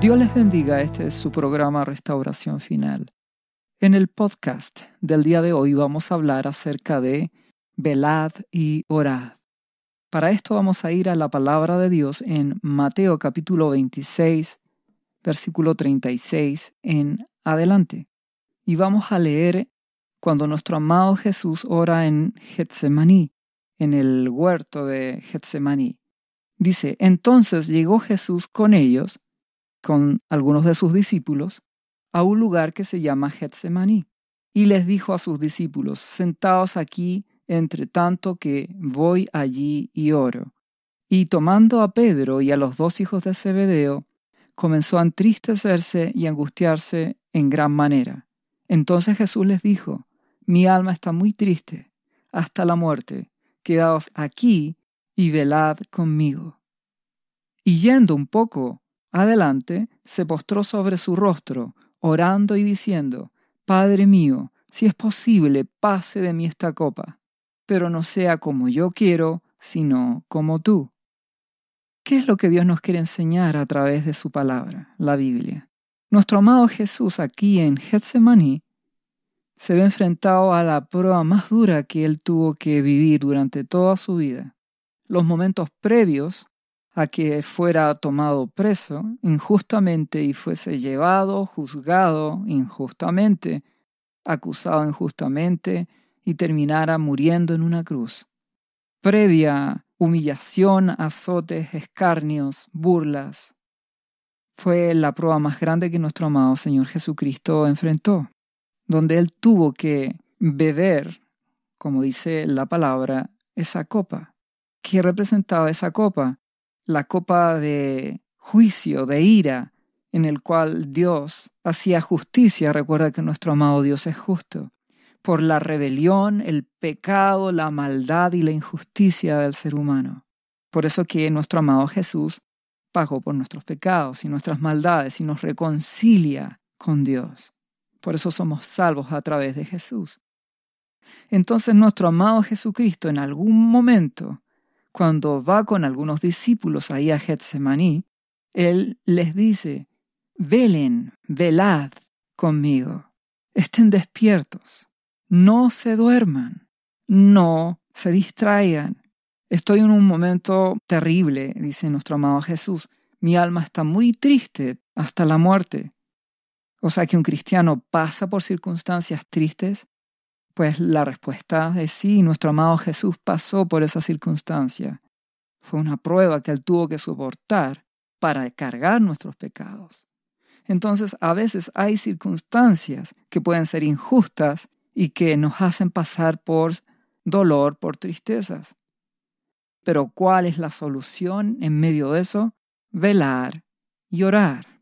Dios les bendiga, este es su programa Restauración Final. En el podcast del día de hoy vamos a hablar acerca de velad y orad. Para esto vamos a ir a la palabra de Dios en Mateo capítulo 26, versículo 36 en adelante. Y vamos a leer cuando nuestro amado Jesús ora en Getsemaní, en el huerto de Getsemaní. Dice, entonces llegó Jesús con ellos, con algunos de sus discípulos, a un lugar que se llama Getsemaní, y les dijo a sus discípulos, sentaos aquí entre tanto que voy allí y oro. Y tomando a Pedro y a los dos hijos de Zebedeo, comenzó a entristecerse y angustiarse en gran manera. Entonces Jesús les dijo, Mi alma está muy triste, hasta la muerte, quedaos aquí y velad conmigo. Y yendo un poco adelante, se postró sobre su rostro, orando y diciendo, Padre mío, si es posible, pase de mí esta copa pero no sea como yo quiero, sino como tú. ¿Qué es lo que Dios nos quiere enseñar a través de su palabra, la Biblia? Nuestro amado Jesús aquí en Getsemaní se ve enfrentado a la prueba más dura que él tuvo que vivir durante toda su vida. Los momentos previos a que fuera tomado preso injustamente y fuese llevado, juzgado injustamente, acusado injustamente, y terminara muriendo en una cruz. Previa humillación, azotes, escarnios, burlas, fue la prueba más grande que nuestro amado Señor Jesucristo enfrentó, donde Él tuvo que beber, como dice la palabra, esa copa. ¿Qué representaba esa copa? La copa de juicio, de ira, en el cual Dios hacía justicia. Recuerda que nuestro amado Dios es justo por la rebelión, el pecado, la maldad y la injusticia del ser humano. Por eso que nuestro amado Jesús pagó por nuestros pecados y nuestras maldades y nos reconcilia con Dios. Por eso somos salvos a través de Jesús. Entonces nuestro amado Jesucristo en algún momento, cuando va con algunos discípulos ahí a Getsemaní, Él les dice, velen, velad conmigo, estén despiertos, no se duerman, no se distraigan. Estoy en un momento terrible, dice nuestro amado Jesús. Mi alma está muy triste hasta la muerte. O sea que un cristiano pasa por circunstancias tristes. Pues la respuesta es sí, nuestro amado Jesús pasó por esa circunstancia. Fue una prueba que él tuvo que soportar para cargar nuestros pecados. Entonces, a veces hay circunstancias que pueden ser injustas y que nos hacen pasar por dolor, por tristezas. Pero ¿cuál es la solución en medio de eso? Velar y orar.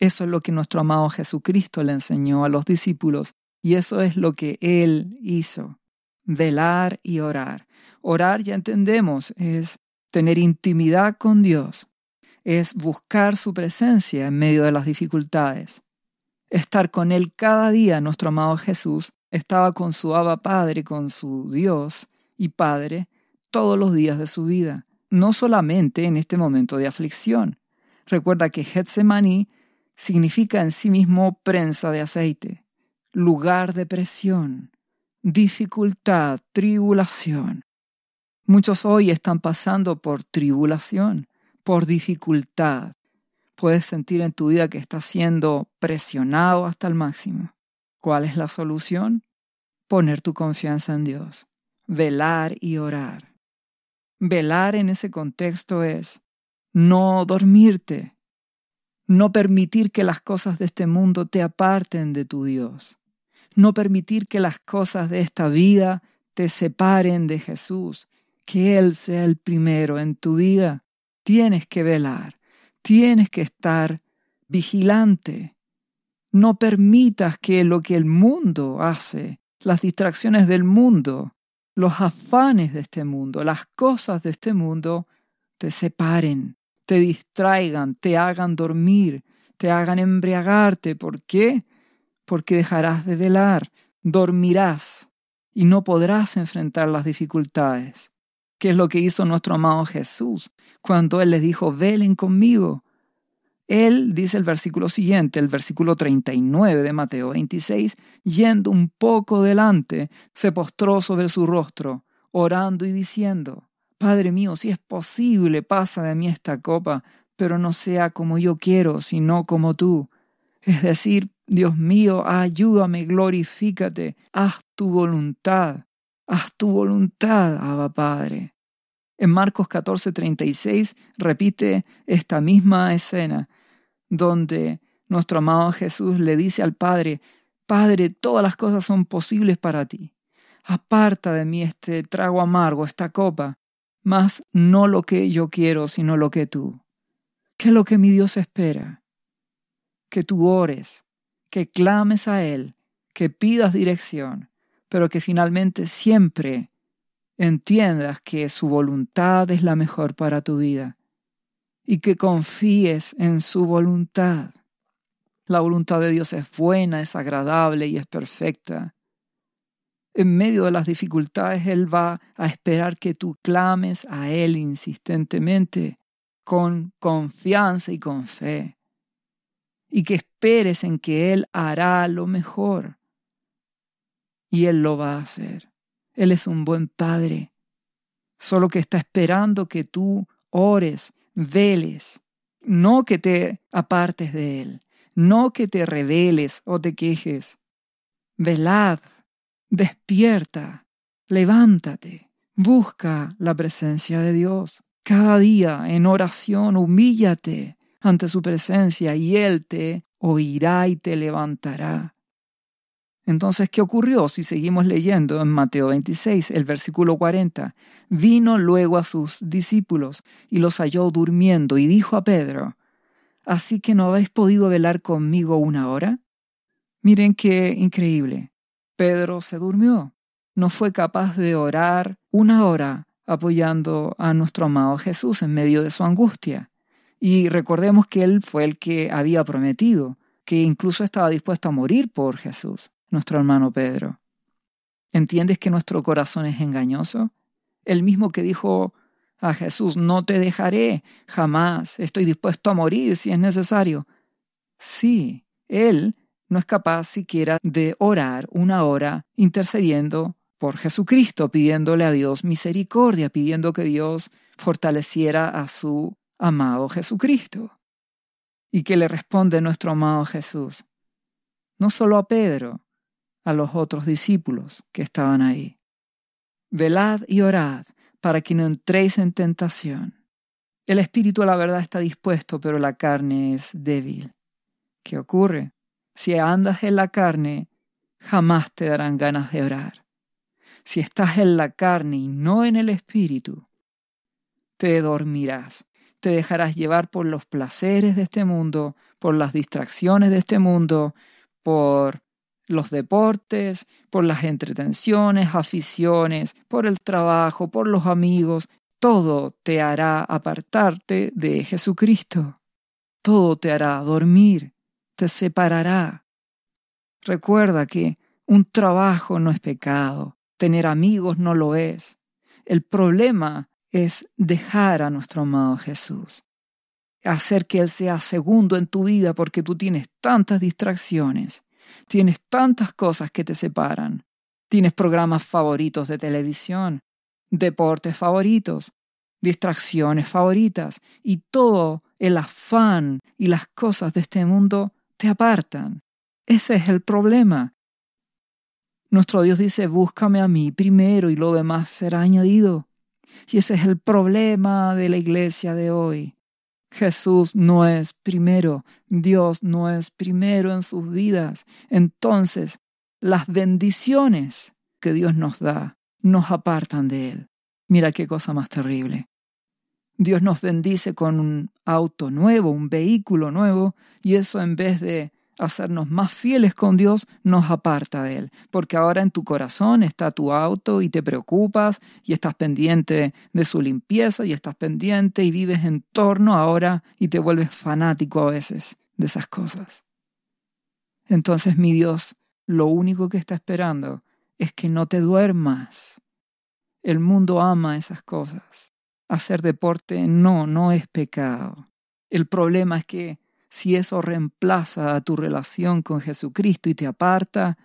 Eso es lo que nuestro amado Jesucristo le enseñó a los discípulos y eso es lo que Él hizo. Velar y orar. Orar, ya entendemos, es tener intimidad con Dios, es buscar su presencia en medio de las dificultades, estar con Él cada día, nuestro amado Jesús, estaba con su Abba Padre, con su Dios y Padre, todos los días de su vida, no solamente en este momento de aflicción. Recuerda que Getsemaní significa en sí mismo prensa de aceite, lugar de presión, dificultad, tribulación. Muchos hoy están pasando por tribulación, por dificultad. Puedes sentir en tu vida que estás siendo presionado hasta el máximo. ¿Cuál es la solución? Poner tu confianza en Dios, velar y orar. Velar en ese contexto es no dormirte, no permitir que las cosas de este mundo te aparten de tu Dios, no permitir que las cosas de esta vida te separen de Jesús, que Él sea el primero en tu vida. Tienes que velar, tienes que estar vigilante, no permitas que lo que el mundo hace, las distracciones del mundo, los afanes de este mundo, las cosas de este mundo, te separen, te distraigan, te hagan dormir, te hagan embriagarte. ¿Por qué? Porque dejarás de velar, dormirás y no podrás enfrentar las dificultades. ¿Qué es lo que hizo nuestro amado Jesús cuando Él les dijo, velen conmigo? Él, dice el versículo siguiente, el versículo 39 de Mateo 26, yendo un poco delante, se postró sobre su rostro, orando y diciendo, Padre mío, si es posible, pasa de mí esta copa, pero no sea como yo quiero, sino como tú. Es decir, Dios mío, ayúdame, glorifícate, haz tu voluntad, haz tu voluntad, Abba Padre. En Marcos 14:36 repite esta misma escena, donde nuestro amado Jesús le dice al Padre, Padre, todas las cosas son posibles para ti. Aparta de mí este trago amargo, esta copa, mas no lo que yo quiero, sino lo que tú. ¿Qué es lo que mi Dios espera? Que tú ores, que clames a Él, que pidas dirección, pero que finalmente siempre entiendas que su voluntad es la mejor para tu vida y que confíes en su voluntad. La voluntad de Dios es buena, es agradable y es perfecta. En medio de las dificultades, Él va a esperar que tú clames a Él insistentemente, con confianza y con fe, y que esperes en que Él hará lo mejor. Y Él lo va a hacer. Él es un buen Padre, solo que está esperando que tú ores, veles, no que te apartes de Él, no que te reveles o te quejes. Velad, despierta, levántate, busca la presencia de Dios. Cada día en oración humíllate ante su presencia y Él te oirá y te levantará. Entonces, ¿qué ocurrió si seguimos leyendo en Mateo 26, el versículo 40? Vino luego a sus discípulos y los halló durmiendo y dijo a Pedro, ¿Así que no habéis podido velar conmigo una hora? Miren qué increíble. Pedro se durmió. No fue capaz de orar una hora apoyando a nuestro amado Jesús en medio de su angustia. Y recordemos que él fue el que había prometido, que incluso estaba dispuesto a morir por Jesús nuestro hermano Pedro. ¿Entiendes que nuestro corazón es engañoso? El mismo que dijo a Jesús, no te dejaré jamás, estoy dispuesto a morir si es necesario. Sí, Él no es capaz siquiera de orar una hora intercediendo por Jesucristo, pidiéndole a Dios misericordia, pidiendo que Dios fortaleciera a su amado Jesucristo. ¿Y que le responde nuestro amado Jesús? No solo a Pedro, a los otros discípulos que estaban ahí. Velad y orad para que no entréis en tentación. El espíritu a la verdad está dispuesto, pero la carne es débil. ¿Qué ocurre? Si andas en la carne, jamás te darán ganas de orar. Si estás en la carne y no en el espíritu, te dormirás, te dejarás llevar por los placeres de este mundo, por las distracciones de este mundo, por los deportes, por las entretenciones, aficiones, por el trabajo, por los amigos, todo te hará apartarte de Jesucristo. Todo te hará dormir, te separará. Recuerda que un trabajo no es pecado, tener amigos no lo es. El problema es dejar a nuestro amado Jesús, hacer que Él sea segundo en tu vida porque tú tienes tantas distracciones Tienes tantas cosas que te separan. Tienes programas favoritos de televisión, deportes favoritos, distracciones favoritas y todo el afán y las cosas de este mundo te apartan. Ese es el problema. Nuestro Dios dice, búscame a mí primero y lo demás será añadido. Y ese es el problema de la iglesia de hoy. Jesús no es primero, Dios no es primero en sus vidas. Entonces, las bendiciones que Dios nos da nos apartan de Él. Mira qué cosa más terrible. Dios nos bendice con un auto nuevo, un vehículo nuevo, y eso en vez de hacernos más fieles con Dios nos aparta de Él, porque ahora en tu corazón está tu auto y te preocupas y estás pendiente de su limpieza y estás pendiente y vives en torno ahora y te vuelves fanático a veces de esas cosas. Entonces mi Dios lo único que está esperando es que no te duermas. El mundo ama esas cosas. Hacer deporte no, no es pecado. El problema es que si eso reemplaza a tu relación con Jesucristo y te aparta,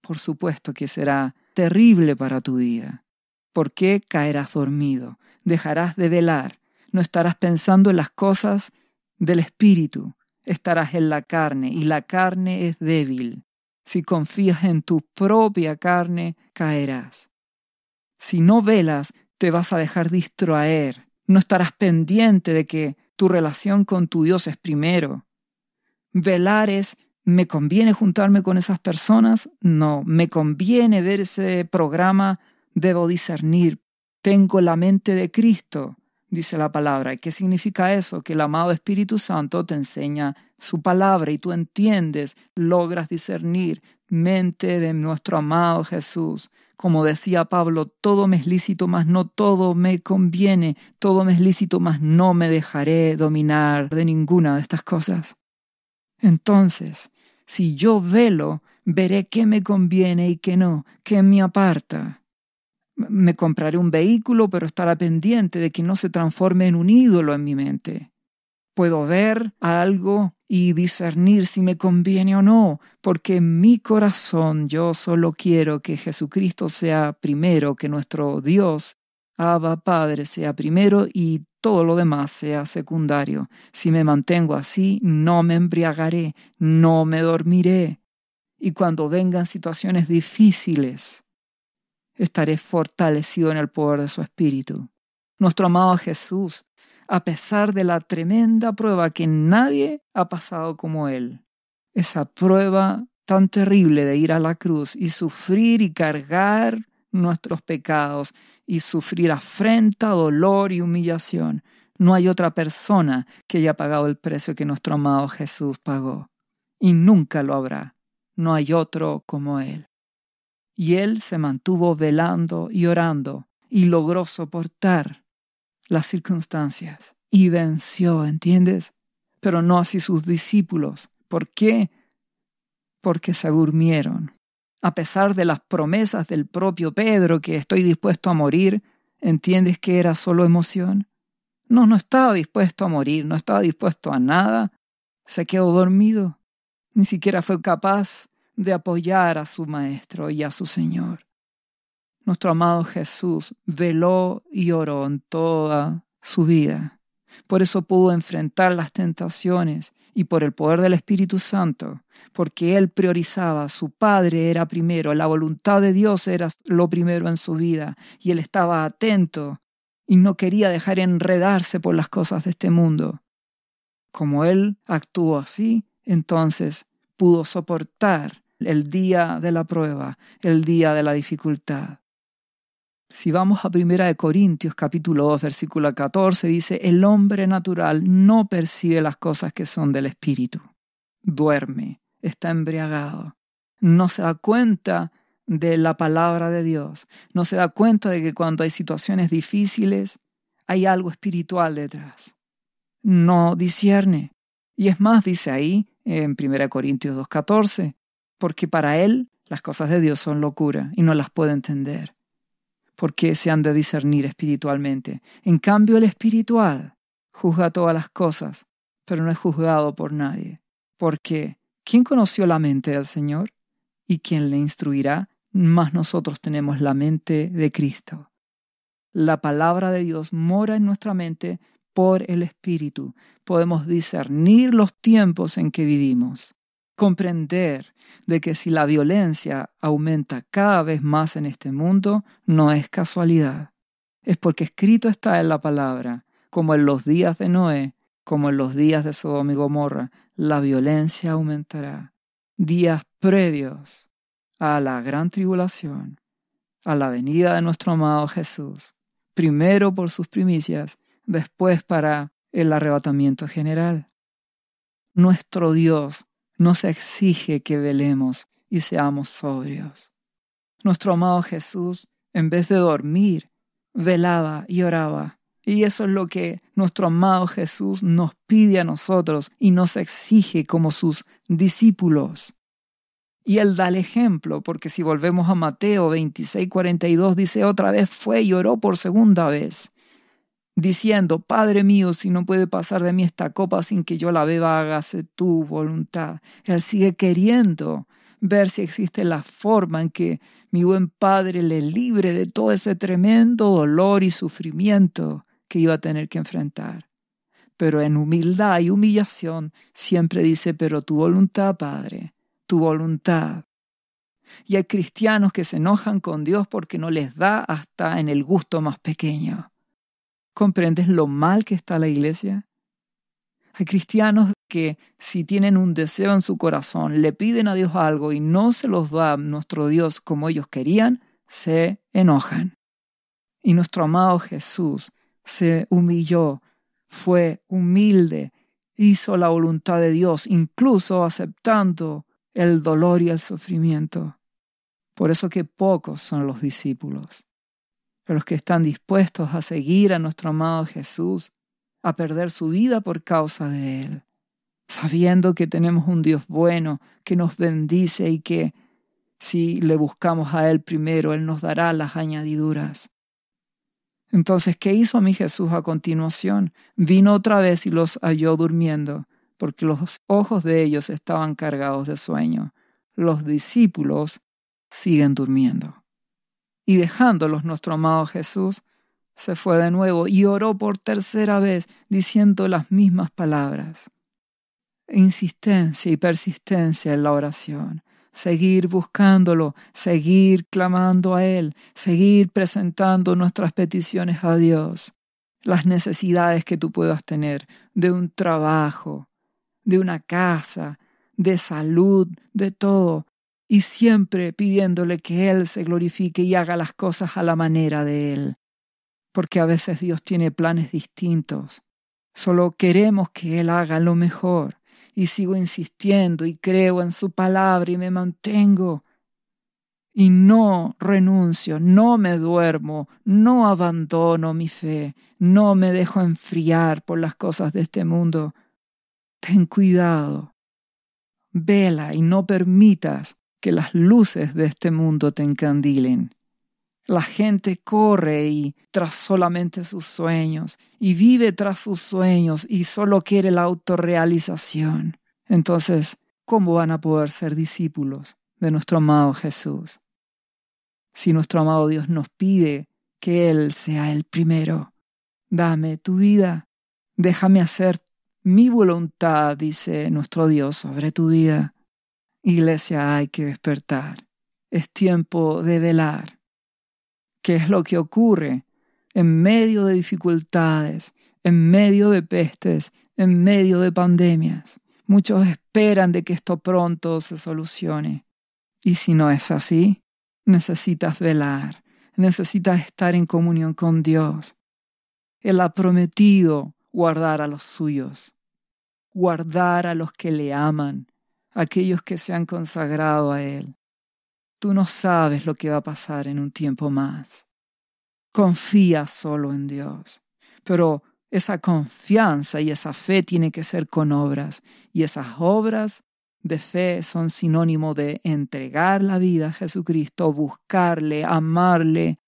por supuesto que será terrible para tu vida. ¿Por qué caerás dormido? Dejarás de velar, no estarás pensando en las cosas del Espíritu, estarás en la carne y la carne es débil. Si confías en tu propia carne, caerás. Si no velas, te vas a dejar distraer, no estarás pendiente de que tu relación con tu Dios es primero. Velar es, ¿me conviene juntarme con esas personas? No, me conviene ver ese programa, debo discernir. Tengo la mente de Cristo, dice la palabra. ¿Y qué significa eso? Que el amado Espíritu Santo te enseña su palabra y tú entiendes, logras discernir mente de nuestro amado Jesús. Como decía Pablo, todo me es lícito, mas no todo me conviene, todo me es lícito, mas no me dejaré dominar de ninguna de estas cosas. Entonces, si yo velo, veré qué me conviene y qué no, qué me aparta. Me compraré un vehículo, pero estará pendiente de que no se transforme en un ídolo en mi mente. Puedo ver algo y discernir si me conviene o no, porque en mi corazón yo solo quiero que Jesucristo sea primero, que nuestro Dios, Abba Padre, sea primero y todo lo demás sea secundario. Si me mantengo así, no me embriagaré, no me dormiré. Y cuando vengan situaciones difíciles, estaré fortalecido en el poder de su Espíritu. Nuestro amado Jesús a pesar de la tremenda prueba que nadie ha pasado como Él. Esa prueba tan terrible de ir a la cruz y sufrir y cargar nuestros pecados y sufrir afrenta, dolor y humillación. No hay otra persona que haya pagado el precio que nuestro amado Jesús pagó. Y nunca lo habrá. No hay otro como Él. Y Él se mantuvo velando y orando y logró soportar las circunstancias y venció, ¿entiendes? Pero no así sus discípulos. ¿Por qué? Porque se durmieron. A pesar de las promesas del propio Pedro que estoy dispuesto a morir, ¿entiendes que era solo emoción? No, no estaba dispuesto a morir, no estaba dispuesto a nada. Se quedó dormido. Ni siquiera fue capaz de apoyar a su maestro y a su Señor. Nuestro amado Jesús veló y oró en toda su vida. Por eso pudo enfrentar las tentaciones y por el poder del Espíritu Santo, porque Él priorizaba, su Padre era primero, la voluntad de Dios era lo primero en su vida, y Él estaba atento y no quería dejar enredarse por las cosas de este mundo. Como Él actuó así, entonces pudo soportar el día de la prueba, el día de la dificultad. Si vamos a Primera de Corintios capítulo 2 versículo 14 dice, el hombre natural no percibe las cosas que son del espíritu. Duerme, está embriagado, no se da cuenta de la palabra de Dios, no se da cuenta de que cuando hay situaciones difíciles hay algo espiritual detrás. No discierne. Y es más, dice ahí en 1 Corintios 2.14, porque para él las cosas de Dios son locura y no las puede entender porque se han de discernir espiritualmente. En cambio, el espiritual juzga todas las cosas, pero no es juzgado por nadie. Porque, ¿quién conoció la mente del Señor? ¿Y quién le instruirá? Más nosotros tenemos la mente de Cristo. La palabra de Dios mora en nuestra mente por el Espíritu. Podemos discernir los tiempos en que vivimos comprender de que si la violencia aumenta cada vez más en este mundo, no es casualidad. Es porque escrito está en la palabra, como en los días de Noé, como en los días de Sodoma y Gomorra, la violencia aumentará. Días previos a la gran tribulación, a la venida de nuestro amado Jesús, primero por sus primicias, después para el arrebatamiento general. Nuestro Dios nos exige que velemos y seamos sobrios. Nuestro amado Jesús, en vez de dormir, velaba y oraba. Y eso es lo que nuestro amado Jesús nos pide a nosotros y nos exige como sus discípulos. Y él da el ejemplo, porque si volvemos a Mateo 26, 42, dice otra vez fue y oró por segunda vez. Diciendo, Padre mío, si no puede pasar de mí esta copa sin que yo la beba, hágase tu voluntad. Él sigue queriendo ver si existe la forma en que mi buen Padre le libre de todo ese tremendo dolor y sufrimiento que iba a tener que enfrentar. Pero en humildad y humillación siempre dice, pero tu voluntad, Padre, tu voluntad. Y hay cristianos que se enojan con Dios porque no les da hasta en el gusto más pequeño. ¿Comprendes lo mal que está la iglesia? Hay cristianos que si tienen un deseo en su corazón, le piden a Dios algo y no se los da nuestro Dios como ellos querían, se enojan. Y nuestro amado Jesús se humilló, fue humilde, hizo la voluntad de Dios, incluso aceptando el dolor y el sufrimiento. Por eso que pocos son los discípulos. Pero los que están dispuestos a seguir a nuestro amado Jesús, a perder su vida por causa de Él, sabiendo que tenemos un Dios bueno que nos bendice y que si le buscamos a Él primero, Él nos dará las añadiduras. Entonces, ¿qué hizo mi Jesús a continuación? Vino otra vez y los halló durmiendo, porque los ojos de ellos estaban cargados de sueño. Los discípulos siguen durmiendo. Y dejándolos nuestro amado Jesús, se fue de nuevo y oró por tercera vez, diciendo las mismas palabras. Insistencia y persistencia en la oración. Seguir buscándolo, seguir clamando a Él, seguir presentando nuestras peticiones a Dios, las necesidades que tú puedas tener de un trabajo, de una casa, de salud, de todo, y siempre pidiéndole que Él se glorifique y haga las cosas a la manera de Él porque a veces Dios tiene planes distintos. Solo queremos que Él haga lo mejor y sigo insistiendo y creo en su palabra y me mantengo. Y no renuncio, no me duermo, no abandono mi fe, no me dejo enfriar por las cosas de este mundo. Ten cuidado. Vela y no permitas que las luces de este mundo te encandilen. La gente corre y tras solamente sus sueños y vive tras sus sueños y solo quiere la autorrealización. Entonces, ¿cómo van a poder ser discípulos de nuestro amado Jesús? Si nuestro amado Dios nos pide que Él sea el primero, dame tu vida, déjame hacer mi voluntad, dice nuestro Dios, sobre tu vida. Iglesia, hay que despertar. Es tiempo de velar qué es lo que ocurre en medio de dificultades, en medio de pestes, en medio de pandemias. Muchos esperan de que esto pronto se solucione. Y si no es así, necesitas velar, necesitas estar en comunión con Dios. Él ha prometido guardar a los suyos, guardar a los que le aman, aquellos que se han consagrado a Él. Tú no sabes lo que va a pasar en un tiempo más. Confía solo en Dios. Pero esa confianza y esa fe tiene que ser con obras. Y esas obras de fe son sinónimo de entregar la vida a Jesucristo, buscarle, amarle,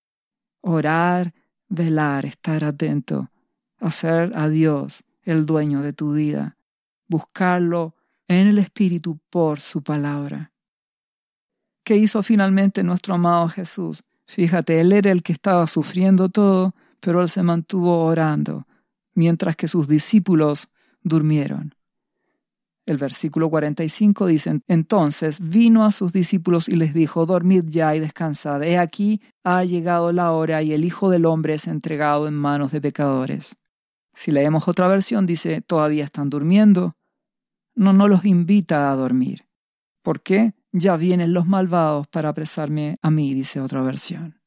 orar, velar, estar atento, hacer a Dios el dueño de tu vida, buscarlo en el Espíritu por su palabra. ¿Qué hizo finalmente nuestro amado Jesús? Fíjate, él era el que estaba sufriendo todo, pero él se mantuvo orando, mientras que sus discípulos durmieron. El versículo 45 dice, entonces vino a sus discípulos y les dijo, dormid ya y descansad. He aquí ha llegado la hora y el Hijo del Hombre es entregado en manos de pecadores. Si leemos otra versión, dice, todavía están durmiendo. No, no los invita a dormir. ¿Por qué? Ya vienen los malvados para apresarme a mí, dice otra versión.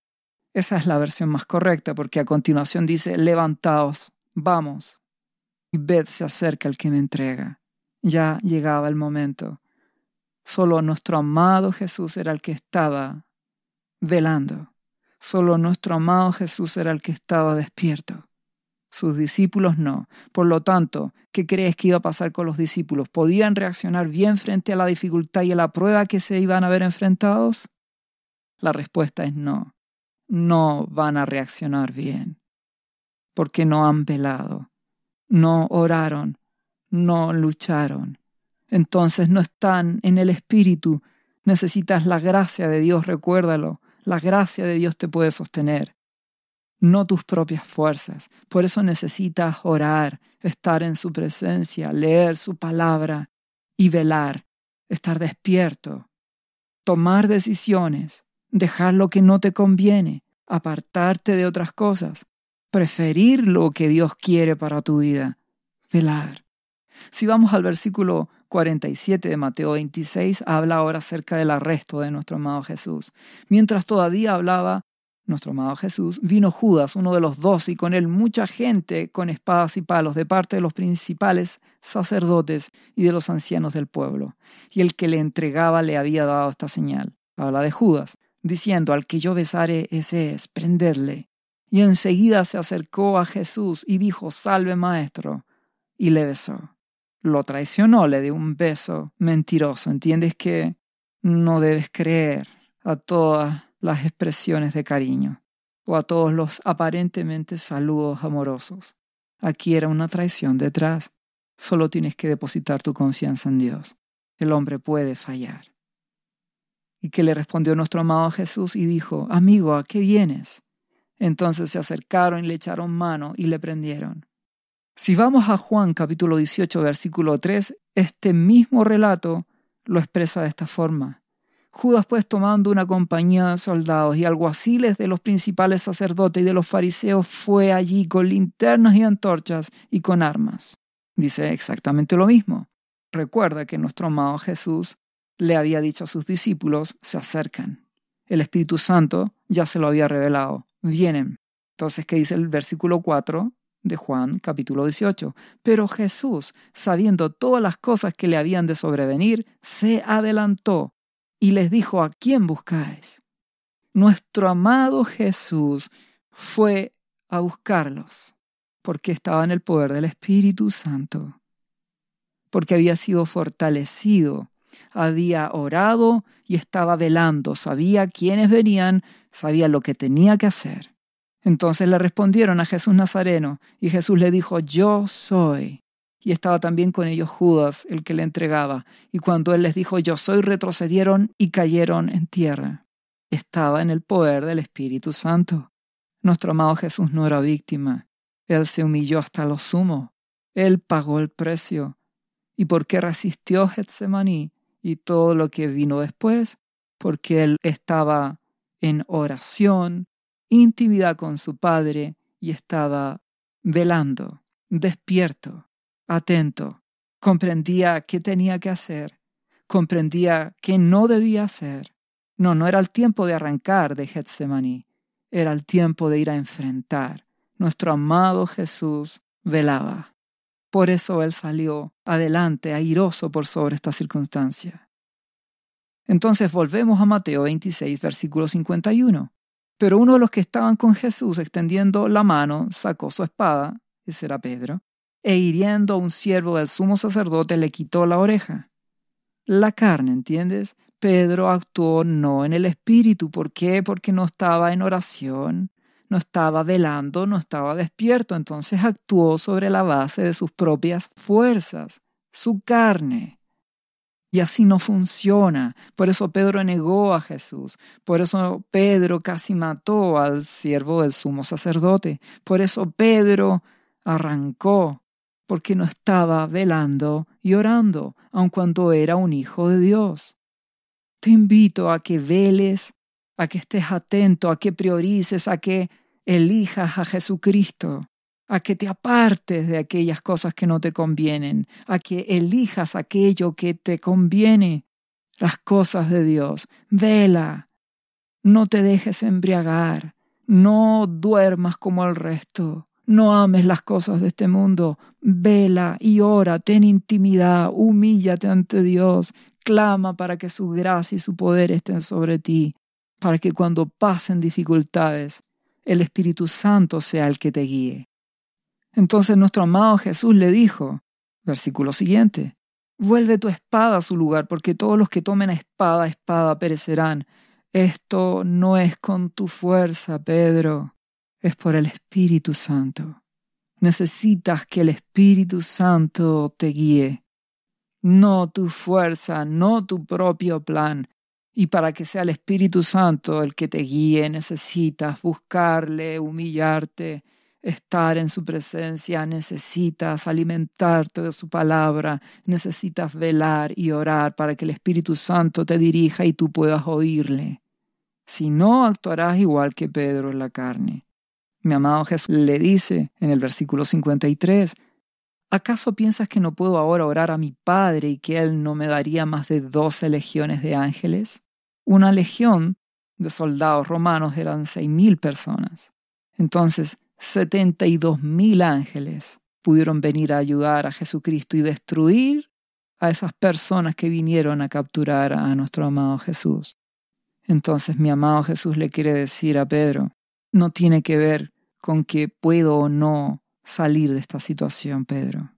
Esa es la versión más correcta porque a continuación dice, levantaos, vamos. Y ved se acerca el que me entrega. Ya llegaba el momento. Solo nuestro amado Jesús era el que estaba velando. Solo nuestro amado Jesús era el que estaba despierto. Sus discípulos no. Por lo tanto, ¿qué crees que iba a pasar con los discípulos? ¿Podían reaccionar bien frente a la dificultad y a la prueba que se iban a ver enfrentados? La respuesta es no. No van a reaccionar bien. porque no han velado, no oraron, no lucharon. Entonces no están en el Espíritu. Necesitas la gracia de Dios, recuérdalo. La gracia de Dios te puede sostener, no tus propias fuerzas. Por eso necesitas orar, estar en su presencia, leer su palabra y velar, estar despierto, tomar decisiones, dejar lo que no te conviene, apartarte de otras cosas, preferir lo que Dios quiere para tu vida, velar. Si vamos al versículo 47 de Mateo 26, habla ahora acerca del arresto de nuestro amado Jesús. Mientras todavía hablaba nuestro amado Jesús, vino Judas, uno de los dos, y con él mucha gente con espadas y palos de parte de los principales sacerdotes y de los ancianos del pueblo. Y el que le entregaba le había dado esta señal. Habla de Judas, diciendo, al que yo besare, ese es, prenderle. Y enseguida se acercó a Jesús y dijo, salve maestro, y le besó. Lo traicionó, le dio un beso mentiroso. ¿Entiendes que no debes creer a todas las expresiones de cariño o a todos los aparentemente saludos amorosos? Aquí era una traición detrás. Solo tienes que depositar tu confianza en Dios. El hombre puede fallar. Y que le respondió nuestro amado Jesús y dijo, Amigo, ¿a qué vienes? Entonces se acercaron y le echaron mano y le prendieron. Si vamos a Juan capítulo 18, versículo 3, este mismo relato lo expresa de esta forma. Judas pues tomando una compañía de soldados y alguaciles de los principales sacerdotes y de los fariseos fue allí con linternas y antorchas y con armas. Dice exactamente lo mismo. Recuerda que nuestro amado Jesús le había dicho a sus discípulos, se acercan. El Espíritu Santo ya se lo había revelado, vienen. Entonces, ¿qué dice el versículo 4 de Juan capítulo 18? Pero Jesús, sabiendo todas las cosas que le habían de sobrevenir, se adelantó y les dijo, ¿a quién buscáis? Nuestro amado Jesús fue a buscarlos porque estaba en el poder del Espíritu Santo, porque había sido fortalecido había orado y estaba velando, sabía quiénes venían, sabía lo que tenía que hacer. Entonces le respondieron a Jesús Nazareno y Jesús le dijo, yo soy. Y estaba también con ellos Judas, el que le entregaba. Y cuando él les dijo, yo soy, retrocedieron y cayeron en tierra. Estaba en el poder del Espíritu Santo. Nuestro amado Jesús no era víctima. Él se humilló hasta lo sumo. Él pagó el precio. ¿Y por qué resistió Getsemaní? y todo lo que vino después, porque él estaba en oración, intimidad con su Padre y estaba velando, despierto, atento, comprendía qué tenía que hacer, comprendía qué no debía hacer. No, no era el tiempo de arrancar de Getsemaní, era el tiempo de ir a enfrentar. Nuestro amado Jesús velaba. Por eso él salió adelante, airoso por sobre esta circunstancia. Entonces volvemos a Mateo 26, versículo 51. Pero uno de los que estaban con Jesús extendiendo la mano sacó su espada, ese era Pedro, e hiriendo a un siervo del sumo sacerdote le quitó la oreja. La carne, ¿entiendes? Pedro actuó no en el espíritu. ¿Por qué? Porque no estaba en oración, no estaba velando, no estaba despierto, entonces actuó sobre la base de sus propias fuerzas, su carne. Y así no funciona. Por eso Pedro negó a Jesús. Por eso Pedro casi mató al siervo del sumo sacerdote. Por eso Pedro arrancó, porque no estaba velando y orando, aun cuando era un hijo de Dios. Te invito a que veles a que estés atento, a que priorices, a que elijas a Jesucristo, a que te apartes de aquellas cosas que no te convienen, a que elijas aquello que te conviene, las cosas de Dios. Vela, no te dejes embriagar, no duermas como el resto, no ames las cosas de este mundo, vela y ora, ten intimidad, humíllate ante Dios, clama para que su gracia y su poder estén sobre ti, para que cuando pasen dificultades, el Espíritu Santo sea el que te guíe. Entonces nuestro amado Jesús le dijo, versículo siguiente, vuelve tu espada a su lugar, porque todos los que tomen a espada, espada perecerán. Esto no es con tu fuerza, Pedro, es por el Espíritu Santo. Necesitas que el Espíritu Santo te guíe. No tu fuerza, no tu propio plan. Y para que sea el Espíritu Santo el que te guíe, necesitas buscarle, humillarte, estar en su presencia, necesitas alimentarte de su palabra, necesitas velar y orar para que el Espíritu Santo te dirija y tú puedas oírle. Si no, actuarás igual que Pedro en la carne. Mi amado Jesús le dice en el versículo 53, ¿acaso piensas que no puedo ahora orar a mi Padre y que Él no me daría más de doce legiones de ángeles? Una legión de soldados romanos eran seis mil personas. Entonces, setenta y dos mil ángeles pudieron venir a ayudar a Jesucristo y destruir a esas personas que vinieron a capturar a nuestro amado Jesús. Entonces mi amado Jesús le quiere decir a Pedro, no tiene que ver con que puedo o no salir de esta situación, Pedro.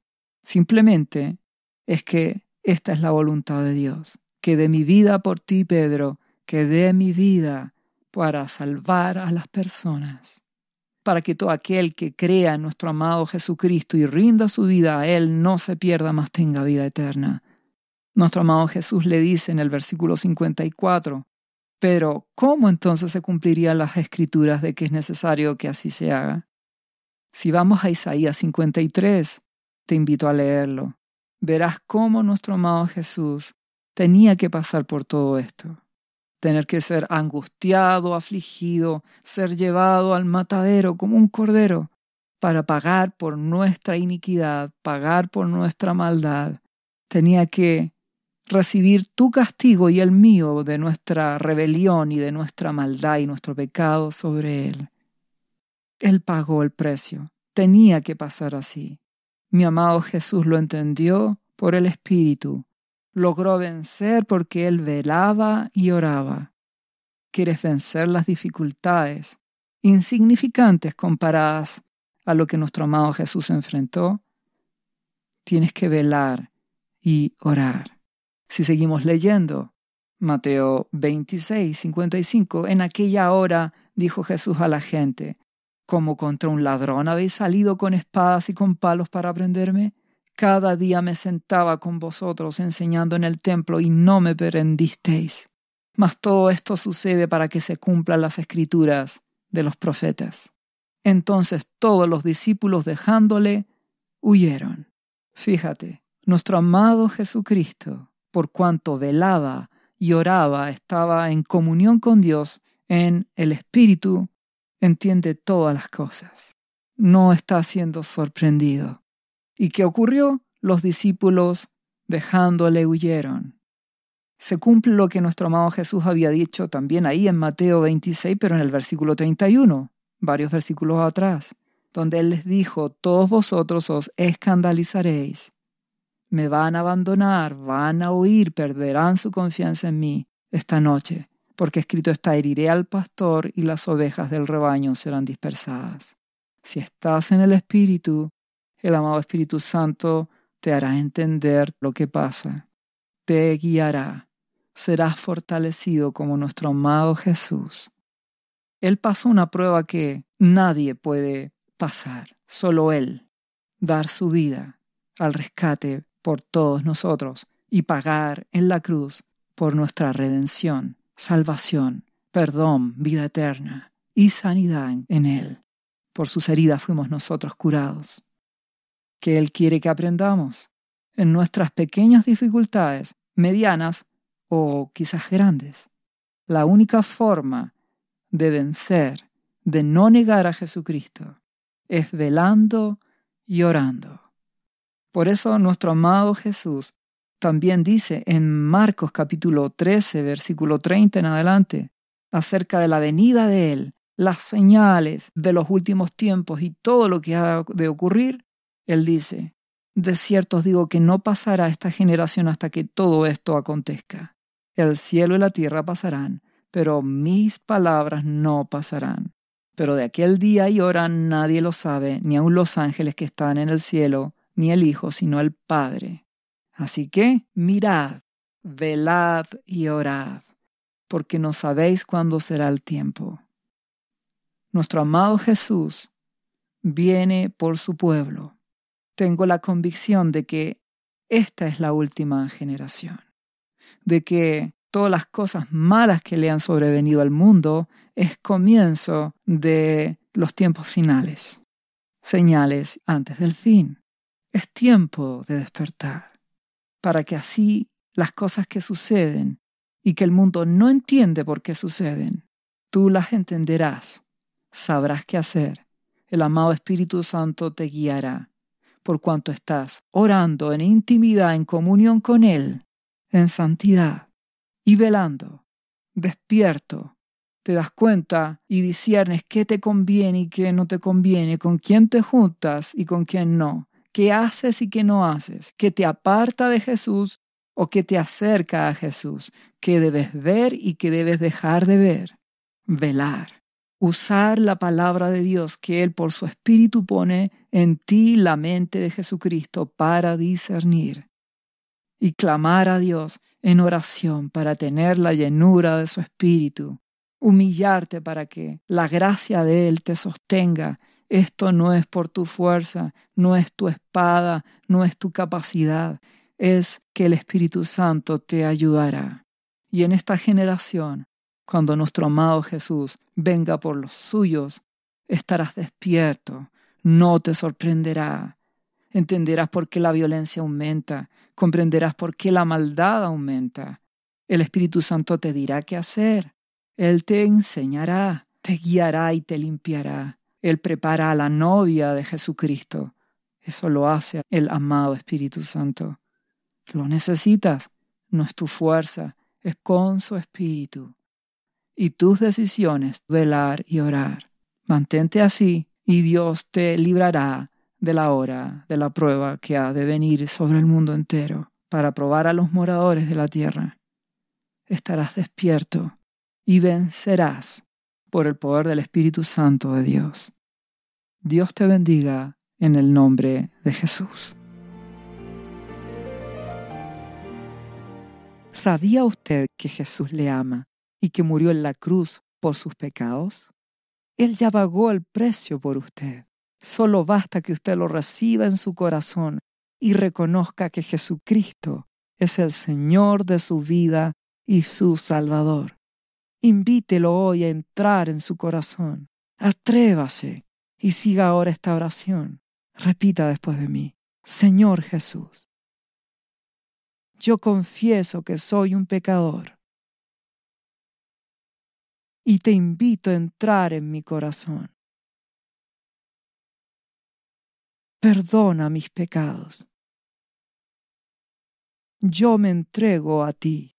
Simplemente es que esta es la voluntad de Dios, que dé mi vida por ti, Pedro, que dé mi vida para salvar a las personas, para que todo aquel que crea en nuestro amado Jesucristo y rinda su vida a Él no se pierda, más tenga vida eterna. Nuestro amado Jesús le dice en el versículo 54, pero, ¿cómo entonces se cumplirían las escrituras de que es necesario que así se haga? Si vamos a Isaías 53, te invito a leerlo. Verás cómo nuestro amado Jesús tenía que pasar por todo esto. Tener que ser angustiado, afligido, ser llevado al matadero como un cordero para pagar por nuestra iniquidad, pagar por nuestra maldad. Tenía que recibir tu castigo y el mío de nuestra rebelión y de nuestra maldad y nuestro pecado sobre Él. Él pagó el precio. Tenía que pasar así. Mi amado Jesús lo entendió por el Espíritu. Logró vencer porque Él velaba y oraba. ¿Quieres vencer las dificultades insignificantes comparadas a lo que nuestro amado Jesús enfrentó? Tienes que velar y orar. Si seguimos leyendo, Mateo 26, 55, en aquella hora dijo Jesús a la gente, ¿Como contra un ladrón habéis salido con espadas y con palos para prenderme? Cada día me sentaba con vosotros enseñando en el templo y no me prendisteis. Mas todo esto sucede para que se cumplan las escrituras de los profetas. Entonces todos los discípulos dejándole, huyeron. Fíjate, nuestro amado Jesucristo por cuanto velaba y oraba, estaba en comunión con Dios en el Espíritu, entiende todas las cosas. No está siendo sorprendido. ¿Y qué ocurrió? Los discípulos, dejándole, huyeron. Se cumple lo que nuestro amado Jesús había dicho también ahí en Mateo 26, pero en el versículo 31, varios versículos atrás, donde Él les dijo, todos vosotros os escandalizaréis me van a abandonar, van a huir, perderán su confianza en mí esta noche, porque escrito está, heriré al pastor y las ovejas del rebaño serán dispersadas. Si estás en el Espíritu, el amado Espíritu Santo te hará entender lo que pasa, te guiará, serás fortalecido como nuestro amado Jesús. Él pasó una prueba que nadie puede pasar, solo Él, dar su vida al rescate por todos nosotros y pagar en la cruz por nuestra redención, salvación, perdón, vida eterna y sanidad en Él. Por sus heridas fuimos nosotros curados. Que Él quiere que aprendamos en nuestras pequeñas dificultades, medianas o quizás grandes. La única forma de vencer, de no negar a Jesucristo, es velando y orando. Por eso nuestro amado Jesús también dice en Marcos capítulo 13, versículo 30 en adelante, acerca de la venida de Él, las señales de los últimos tiempos y todo lo que ha de ocurrir, Él dice, de cierto os digo que no pasará esta generación hasta que todo esto acontezca. El cielo y la tierra pasarán, pero mis palabras no pasarán. Pero de aquel día y hora nadie lo sabe, ni aun los ángeles que están en el cielo, ni el Hijo, sino el Padre. Así que mirad, velad y orad, porque no sabéis cuándo será el tiempo. Nuestro amado Jesús viene por su pueblo. Tengo la convicción de que esta es la última generación, de que todas las cosas malas que le han sobrevenido al mundo es comienzo de los tiempos finales, señales antes del fin. Es tiempo de despertar, para que así las cosas que suceden y que el mundo no entiende por qué suceden, tú las entenderás, sabrás qué hacer. El amado Espíritu Santo te guiará, por cuanto estás orando en intimidad, en comunión con Él, en santidad y velando, despierto. Te das cuenta y disiernes qué te conviene y qué no te conviene, con quién te juntas y con quién no, qué haces y qué no haces, qué te aparta de Jesús o qué te acerca a Jesús, qué debes ver y qué debes dejar de ver. Velar usar la palabra de Dios que Él por su Espíritu pone en ti la mente de Jesucristo para discernir y clamar a Dios en oración para tener la llenura de su Espíritu, humillarte para que la gracia de Él te sostenga. Esto no es por tu fuerza, no es tu espada, no es tu capacidad, es que el Espíritu Santo te ayudará. Y en esta generación cuando nuestro amado Jesús venga por los suyos, estarás despierto, no te sorprenderá. Entenderás por qué la violencia aumenta, comprenderás por qué la maldad aumenta. El Espíritu Santo te dirá qué hacer. Él te enseñará, te guiará y te limpiará. Él prepara a la novia de Jesucristo. Eso lo hace el amado Espíritu Santo. Lo necesitas, no es tu fuerza, es con su Espíritu y tus decisiones velar y orar. Mantente así y Dios te librará de la hora de la prueba que ha de venir sobre el mundo entero para probar a los moradores de la tierra. Estarás despierto y vencerás por el poder del Espíritu Santo de Dios. Dios te bendiga en el nombre de Jesús. ¿Sabía usted que Jesús le ama? y que murió en la cruz por sus pecados? Él ya pagó el precio por usted. Solo basta que usted lo reciba en su corazón y reconozca que Jesucristo es el Señor de su vida y su Salvador. Invítelo hoy a entrar en su corazón. Atrévase y siga ahora esta oración. Repita después de mí. Señor Jesús, yo confieso que soy un pecador y te invito a entrar en mi corazón. Perdona mis pecados. Yo me entrego a ti.